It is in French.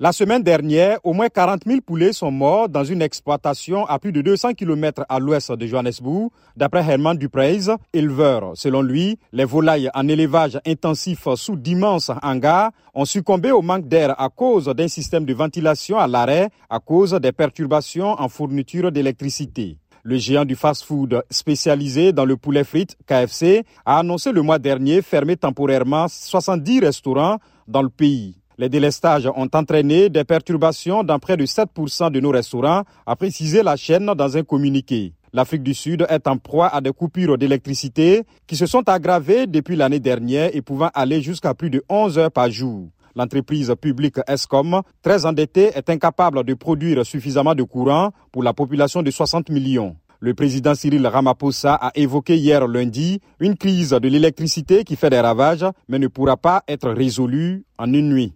La semaine dernière, au moins 40 000 poulets sont morts dans une exploitation à plus de 200 km à l'ouest de Johannesburg, d'après Herman Dupreis, éleveur. Selon lui, les volailles en élevage intensif sous d'immenses hangars ont succombé au manque d'air à cause d'un système de ventilation à l'arrêt à cause des perturbations en fourniture d'électricité. Le géant du fast-food spécialisé dans le poulet frites, KFC, a annoncé le mois dernier fermer temporairement 70 restaurants dans le pays. Les délestages ont entraîné des perturbations dans près de 7% de nos restaurants, a précisé la chaîne dans un communiqué. L'Afrique du Sud est en proie à des coupures d'électricité qui se sont aggravées depuis l'année dernière et pouvant aller jusqu'à plus de 11 heures par jour. L'entreprise publique ESCOM, très endettée, est incapable de produire suffisamment de courant pour la population de 60 millions. Le président Cyril Ramaphosa a évoqué hier lundi une crise de l'électricité qui fait des ravages mais ne pourra pas être résolue en une nuit.